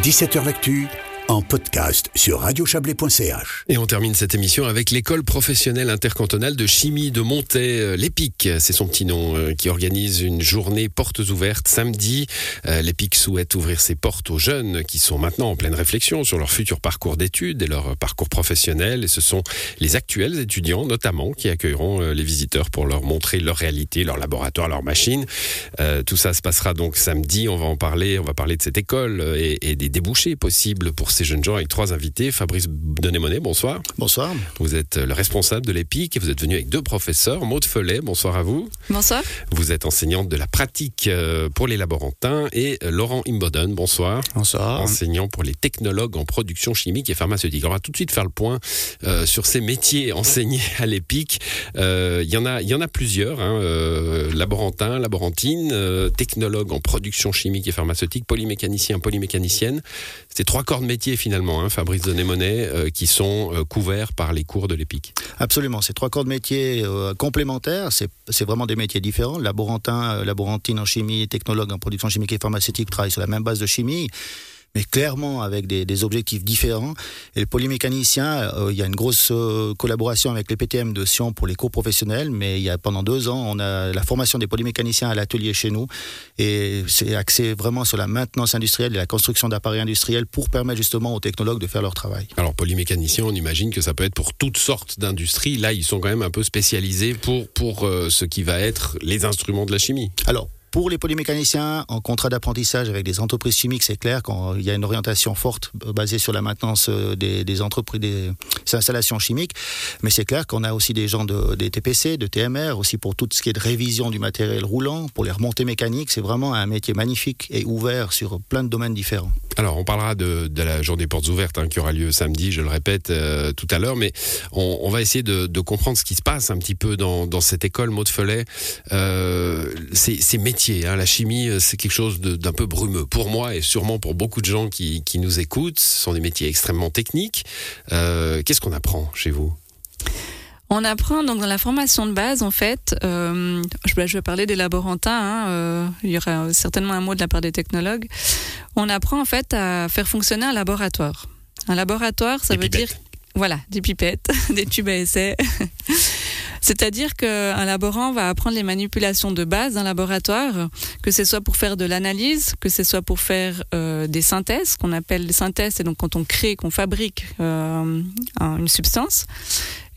17h L'actu en podcast sur radiochablais.ch. Et on termine cette émission avec l'école professionnelle intercantonale de chimie de Montaix, euh, l'EPIC, c'est son petit nom, euh, qui organise une journée portes ouvertes samedi. Euh, L'EPIC souhaite ouvrir ses portes aux jeunes qui sont maintenant en pleine réflexion sur leur futur parcours d'études et leur parcours professionnel. Et ce sont les actuels étudiants notamment qui accueilleront les visiteurs pour leur montrer leur réalité, leur laboratoire, leur machine. tout ça se passera donc samedi. On va en parler. On va parler de cette école et, et des débouchés possibles pour ces jeunes gens avec trois invités. Fabrice Denémonet, bonsoir. Bonsoir. Vous êtes le responsable de l'EPIC et vous êtes venu avec deux professeurs. Maud Follet, bonsoir à vous. Bonsoir. Vous êtes enseignante de la pratique euh, pour les laborantins. Et euh, Laurent Imboden, bonsoir. Bonsoir. Enseignant pour les technologues en production chimique et pharmaceutique. on va tout de suite faire le point euh, sur ces métiers enseignés à l'EPIC. Il y, en a, y en a plusieurs. Hein, laborantin, laborantine, technologue en production chimique et pharmaceutique, polymécanicien, polymécanicienne. C'est trois corps de métier finalement, hein, Fabrice Denémonet, euh, qui sont euh, couverts par les cours de l'EPIC. Absolument, c'est trois corps de métier euh, complémentaires, c'est vraiment des métiers différents. Laborantin, laborantine en chimie, technologue en production chimique et pharmaceutique travaillent sur la même base de chimie mais clairement avec des, objectifs différents. Et le polymécanicien, euh, il y a une grosse euh, collaboration avec les PTM de Sion pour les cours professionnels, mais il y a pendant deux ans, on a la formation des polymécaniciens à l'atelier chez nous, et c'est axé vraiment sur la maintenance industrielle et la construction d'appareils industriels pour permettre justement aux technologues de faire leur travail. Alors polymécanicien, on imagine que ça peut être pour toutes sortes d'industries. Là, ils sont quand même un peu spécialisés pour, pour euh, ce qui va être les instruments de la chimie. Alors, pour les polymécaniciens, en contrat d'apprentissage avec des entreprises chimiques, c'est clair qu'il y a une orientation forte euh, basée sur la maintenance euh, des, entreprises, installations chimiques. Mais c'est clair qu'on a aussi des gens de, des TPC, de TMR, aussi pour tout ce qui est de révision du matériel roulant, pour les remontées mécaniques. C'est vraiment un métier magnifique et ouvert sur plein de domaines différents. Alors, on parlera de, la journée portes ouvertes hein, qui aura lieu samedi, je le répète euh, tout à l'heure, mais on, va essayer de, comprendre ce qui se passe un petit peu dans, cette école Maud Follet. ces métiers Hein. La chimie, euh, c'est quelque chose d'un peu brumeux. Pour moi et sûrement pour beaucoup de gens qui, nous écoutent, ce sont des métiers extrêmement techniques. Euh, qu'est-ce qu'on apprend chez vous? On apprend donc dans la formation de base en fait, euh, je, vais parler des laborantins, hein, il y aura certainement un mot de la part des technologues. On apprend en fait à faire fonctionner un laboratoire. Un laboratoire, ça veut dire voilà, des pipettes, des tubes à essai. C'est-à-dire qu'un laborant va apprendre les manipulations de base d'un laboratoire, que ce soit pour faire de l'analyse, que ce soit pour faire euh, des synthèses, qu'on appelle des synthèses, c'est donc quand on crée, qu'on fabrique euh, une substance.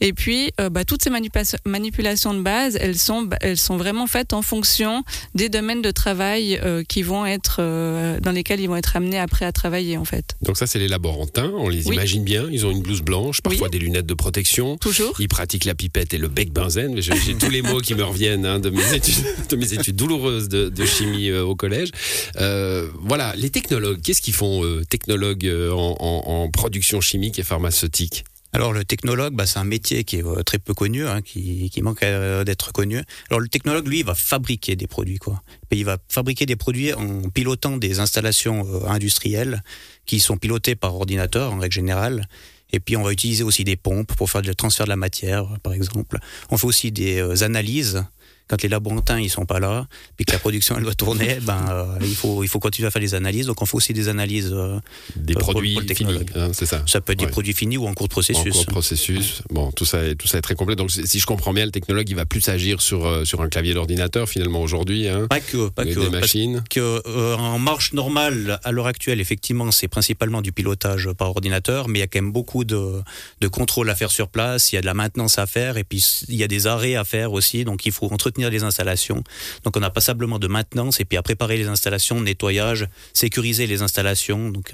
Et puis, euh, bah, toutes ces manipulations de base, elles sont, bah, elles sont vraiment faites en fonction des domaines de travail euh, qui vont être, euh, dans lesquels ils vont être amenés après à travailler, en fait. Donc ça, c'est les laborantins. On les imagine bien. Ils ont une blouse blanche, parfois des lunettes de protection. Toujours. Ils pratiquent la pipette et le bec benzène. J'ai tous les mots qui me reviennent hein, de, mes études, de mes études douloureuses de, chimie au collège. voilà, les technologues, qu'est-ce qu'ils font, technologues en, en production chimique et pharmaceutique? Alors le technologue, bah, c'est un métier qui est euh, très peu connu, hein, qui, manque euh, d'être connu. Alors le technologue, lui, va fabriquer des produits, quoi. il va fabriquer des produits en pilotant des installations euh, industrielles qui sont pilotées par ordinateur en règle générale. Et puis on va utiliser aussi des pompes pour faire le transfert de la matière, par exemple. On fait aussi des analyses quand les laborantins ils sont pas là, puis que la production elle doit tourner, ben euh, il faut il faut continuer à faire des analyses. Donc on fait aussi des analyses euh, des euh, produits finis, hein, c'est ça. Ça peut être des produits finis ou en cours de processus. En cours de processus. Bon, tout ça est tout ça est très complet. Donc si je comprends bien, le technologue il va plus agir sur sur un clavier d'ordinateur finalement aujourd'hui. Hein, pas que, pas que. Des machines. que en marche normale à l'heure actuelle, effectivement, c'est principalement du pilotage par ordinateur, mais il y a quand même beaucoup de de contrôle à faire sur place. Il y a de la maintenance à faire et puis il y a des arrêts à faire aussi. Donc il faut entretenir les installations. Donc on a passablement de maintenance et puis à préparer les installations, nettoyage, sécuriser les installations. Donc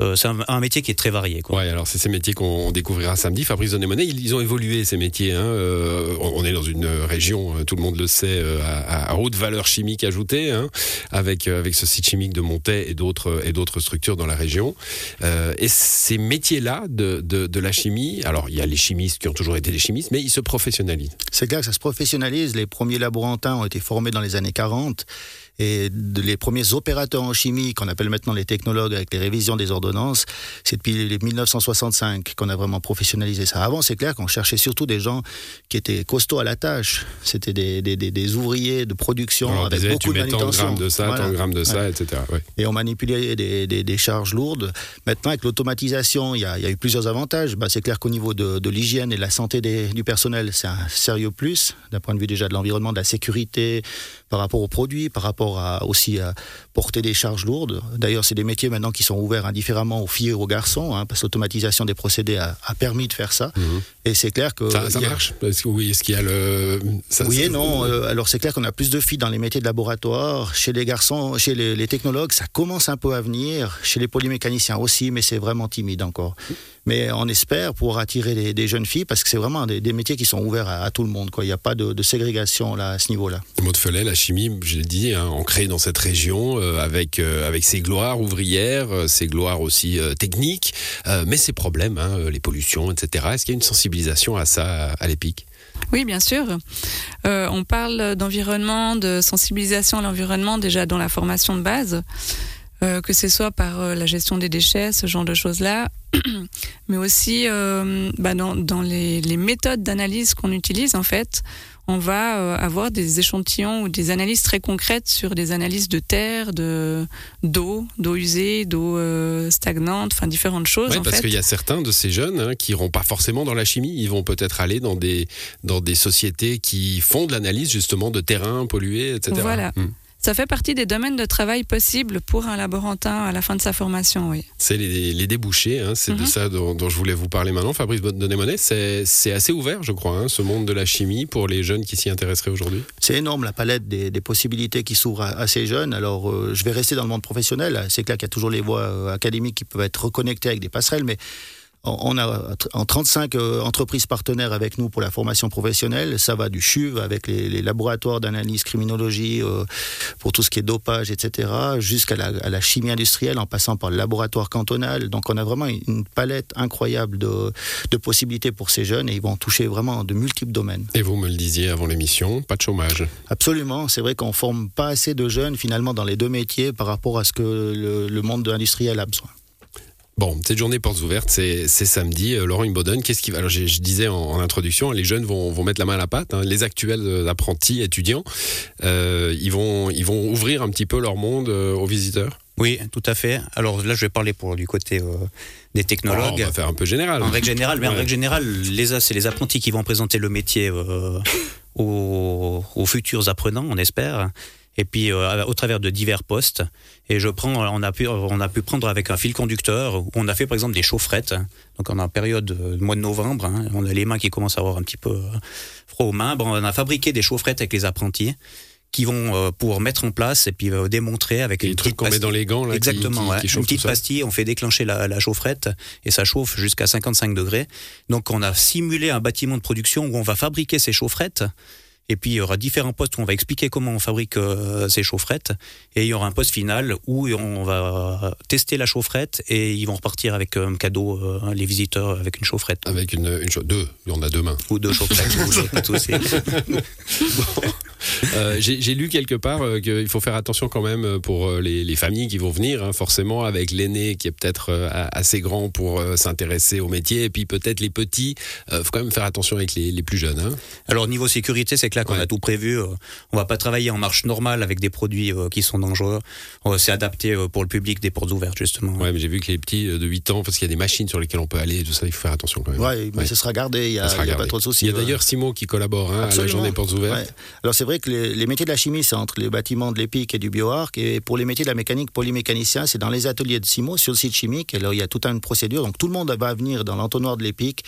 euh, euh, c'est un, métier qui est très varié. Quoi. Ouais, alors c'est ces métiers qu'on découvrira samedi. Fabrice Donémonet, ils, ils ont évolué ces métiers. Hein. Euh, on est dans une région, euh, tout le monde le sait, à, à, haute valeur chimique ajoutée, hein, avec avec ce site chimique de Montaix et d'autres et d'autres structures dans la région. et ces métiers-là de, de, de, la chimie, alors il y a les chimistes qui ont toujours été des chimistes, mais ils se professionnalisent. C'est clair que ça se professionnalise. Les premiers laborantins ont été formés dans les années 40 Et les premiers opérateurs en chimie, qu'on appelle maintenant les technologues avec les révisions des ordonnances, c'est depuis les 1965 qu'on a vraiment professionnalisé ça. Avant, c'est clair qu'on cherchait surtout des gens qui étaient costauds à la tâche. C'était des, des, des- des ouvriers de production Alors, avec disait, beaucoup tu de mets de manutention. grammes de ça, Voilà. tant grammes de ça, etc. Ouais. Et on manipulait des, des- des charges lourdes. Maintenant, avec l'automatisation, il y, y a eu plusieurs avantages. Bah, c'est clair qu'au niveau de, de l'hygiène et de la santé des- du personnel, c'est un sérieux plus, d'un point de vue déjà de l'environnement, de la sécurité, par rapport aux produits, par rapport à, aussi à porter des charges lourdes. D'ailleurs, c'est des métiers maintenant qui sont ouverts indifféremment aux filles et aux garçons, hein, parce que l'automatisation des procédés a, a permis de faire ça. Et c'est clair que... Mhm. Ça, a- marche Est-ce que, oui, est-ce qu'il y a le. ça- oui et non. Euh, alors c'est clair qu'on a plus de filles dans les métiers de laboratoire. Chez les garçons, chez les, les technologues, ça commence un peu à venir. Chez les polymécaniciens aussi, mais c'est vraiment timide encore. Mais on espère pouvoir attirer des, des jeunes filles parce que c'est vraiment des, des métiers qui sont ouverts à, à tout le monde. Quoi. Il n'y a pas de, de ségrégation là, à ce niveau-là. Maud Felet, la chimie, je l'ai dit, hein, ancrée dans cette région, euh, avec, euh, avec ses gloires ouvrières, euh, ses gloires aussi techniques, mais ses problèmes, hein, les pollutions, etc. Est-ce qu'il y a une sensibilisation à ça à l'EPIC Oui, bien sûr. On parle d'environnement, de sensibilisation à l'environnement déjà dans la formation de base, que ce soit par la gestion des déchets, ce genre de choses-là, mais aussi bah, dans, dans les, les méthodes d'analyse qu'on utilise en fait. On va euh, avoir des échantillons ou des analyses très concrètes sur des analyses de terre, de d'eau, d'eau usée, d'eau euh, stagnante, enfin différentes choses. Oui, parce qu'il y a certains de ces jeunes hein, qui iront pas forcément dans la chimie, ils vont peut-être aller dans des, dans des sociétés qui font de l'analyse justement de terrains pollués, etc. Voilà. Hmm. Ça fait partie des domaines de travail possibles pour un laborantin à la fin de sa formation, oui. C'est les, les débouchés, hein, c'est de Mhm. ça dont, dont je voulais vous parler maintenant. Fabrice Donnet-Monet, c'est c'est assez ouvert, je crois, hein, ce monde de la chimie pour les jeunes qui s'y intéresseraient aujourd'hui. C'est énorme la palette des, des possibilités qui s'ouvre à, à ces jeunes. Alors, euh, je vais rester dans le monde professionnel. C'est clair qu'il y a toujours les voies euh, académiques qui peuvent être reconnectées avec des passerelles, mais on a en 35 euh, entreprises partenaires avec nous pour la formation professionnelle. Ça va du CHUV avec les, les laboratoires d'analyse criminologie euh, pour tout ce qui est dopage, etc., jusqu'à la, à la chimie industrielle en passant par le laboratoire cantonal. Donc, on a vraiment une, une palette incroyable de, de possibilités pour ces jeunes et ils vont toucher vraiment de multiples domaines. Et vous me le disiez avant l'émission, pas de chômage. Absolument, c'est vrai qu'on forme pas assez de jeunes finalement dans les deux métiers par rapport à ce que le, le monde industriel a besoin. Bon, cette journée portes ouvertes, c'est samedi. Euh, Laurent Imboden, qu'est-ce qui va Alors, je disais en, en introduction, les jeunes vont, vont mettre la main à la pâte. hein. Les actuels euh, apprentis, étudiants, euh, ils vont ils vont ouvrir un petit peu leur monde euh, aux visiteurs. Oui, tout à fait. Alors là, je vais parler pour du côté des technologues. on va faire un peu général. En règle générale, mais en règle générale, les, c'est les apprentis qui vont présenter le métier aux, aux futurs apprenants, on espère. Et puis euh, au travers de divers postes. Et je prends, on a pu, on a pu prendre avec un fil conducteur. où On a fait par exemple des chaufferettes. Donc en période de mois de novembre, hein, on a les mains qui commencent à avoir un petit peu euh, froid aux mains. Bon, on a fabriqué des chaufferettes avec les apprentis qui vont euh, pouvoir mettre en place et puis euh, démontrer avec Et une les trucs petite qu'on met dans les gants là, Exactement, qui, ouais. qui une petite pastille, on fait déclencher la, la chaufferette et ça chauffe jusqu'à 55 degrés. Donc on a simulé un bâtiment de production où on va fabriquer ces chaufferettes. Et puis il y aura différents postes où on va expliquer comment on fabrique euh, ces chaufferettes. Et il y aura un poste final où on va tester la chaufferette et ils vont repartir avec un cadeau, euh, les visiteurs, avec une chaufferette. Avec une, une deux, il y en a deux mains. Ou deux chaufferettes. Euh, J'ai lu quelque part euh, qu'il faut faire attention quand même pour euh, les, les familles qui vont venir, hein, forcément, avec l'aîné qui est peut-être euh, assez grand pour euh, s'intéresser au métier, et puis peut-être les petits. Il faut quand même faire attention avec les, les plus jeunes. Hein. Alors niveau sécurité, c'est clair qu'on Ouais. a tout prévu. euh, On va pas travailler en marche normale avec des produits euh, qui sont dangereux. Euh, C'est adapté pour le public des portes ouvertes justement. Ouais, mais j'ai vu que les petits de 8 ans, parce qu'il y a des machines sur lesquelles on peut aller, et tout ça, il faut faire attention quand même. Ouais, mais Ouais. ce sera gardé, il n'y a, pas trop de soucis. Il y a d'ailleurs Simo qui collabore hein, à la Absolument. journée portes ouvertes. Ouais. Alors c'est vrai que les, les métiers de la chimie, c'est entre les bâtiments de l'EPIC et du BioArc. Et pour les métiers de la mécanique polymécanicien, c'est dans les ateliers de CIMO, sur le site chimique. Alors il y a toute une procédure. Donc tout le monde va venir dans l'entonnoir de l'EPIC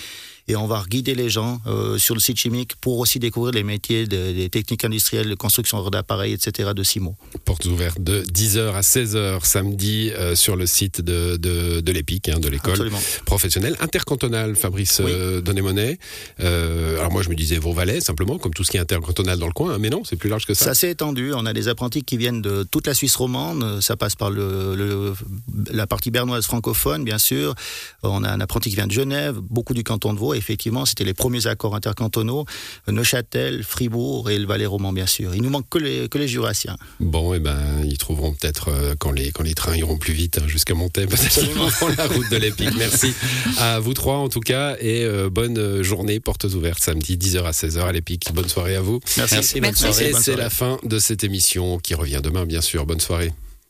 et on va guider les gens euh, sur le site chimique pour aussi découvrir les métiers de- des techniques industrielles, de construction d'appareils, etc. de CIMO. Portes ouvertes de 10h à 16h samedi euh, sur le site de, de, de l'EPIC, hein, de l'école professionnelle intercantonale Fabrice Oui. euh, Donnet-Monet. Alors moi je me disais Vaux-Valais simplement, comme tout ce qui est intercantonal dans le coin, hein, mais non, c'est plus large que C'est ça. assez étendu. On a des apprentis qui viennent de toute la Suisse romande. Ça passe par le, le- la partie bernoise francophone, bien sûr. On a un apprenti qui vient de Genève, beaucoup du canton de Vaud. Effectivement, c'était les premiers accords intercantonaux, Neuchâtel, Fribourg et le Valais roman, bien sûr. Il nous manque que les, que les Jurassiens. Bon, et eh ben, ils trouveront peut-être, euh, quand, les, quand les trains iront plus vite hein, jusqu'à Montaix, peut-être la route de l'Épique. Merci à vous trois, en tout cas, et euh, bonne journée, portes ouvertes, samedi, 10h à 16h à l'Épique. Bonne soirée à vous. Merci. Merci, Merci. bonne soirée. Et c'est la fin de cette émission qui revient demain, bien sûr. Bonne soirée.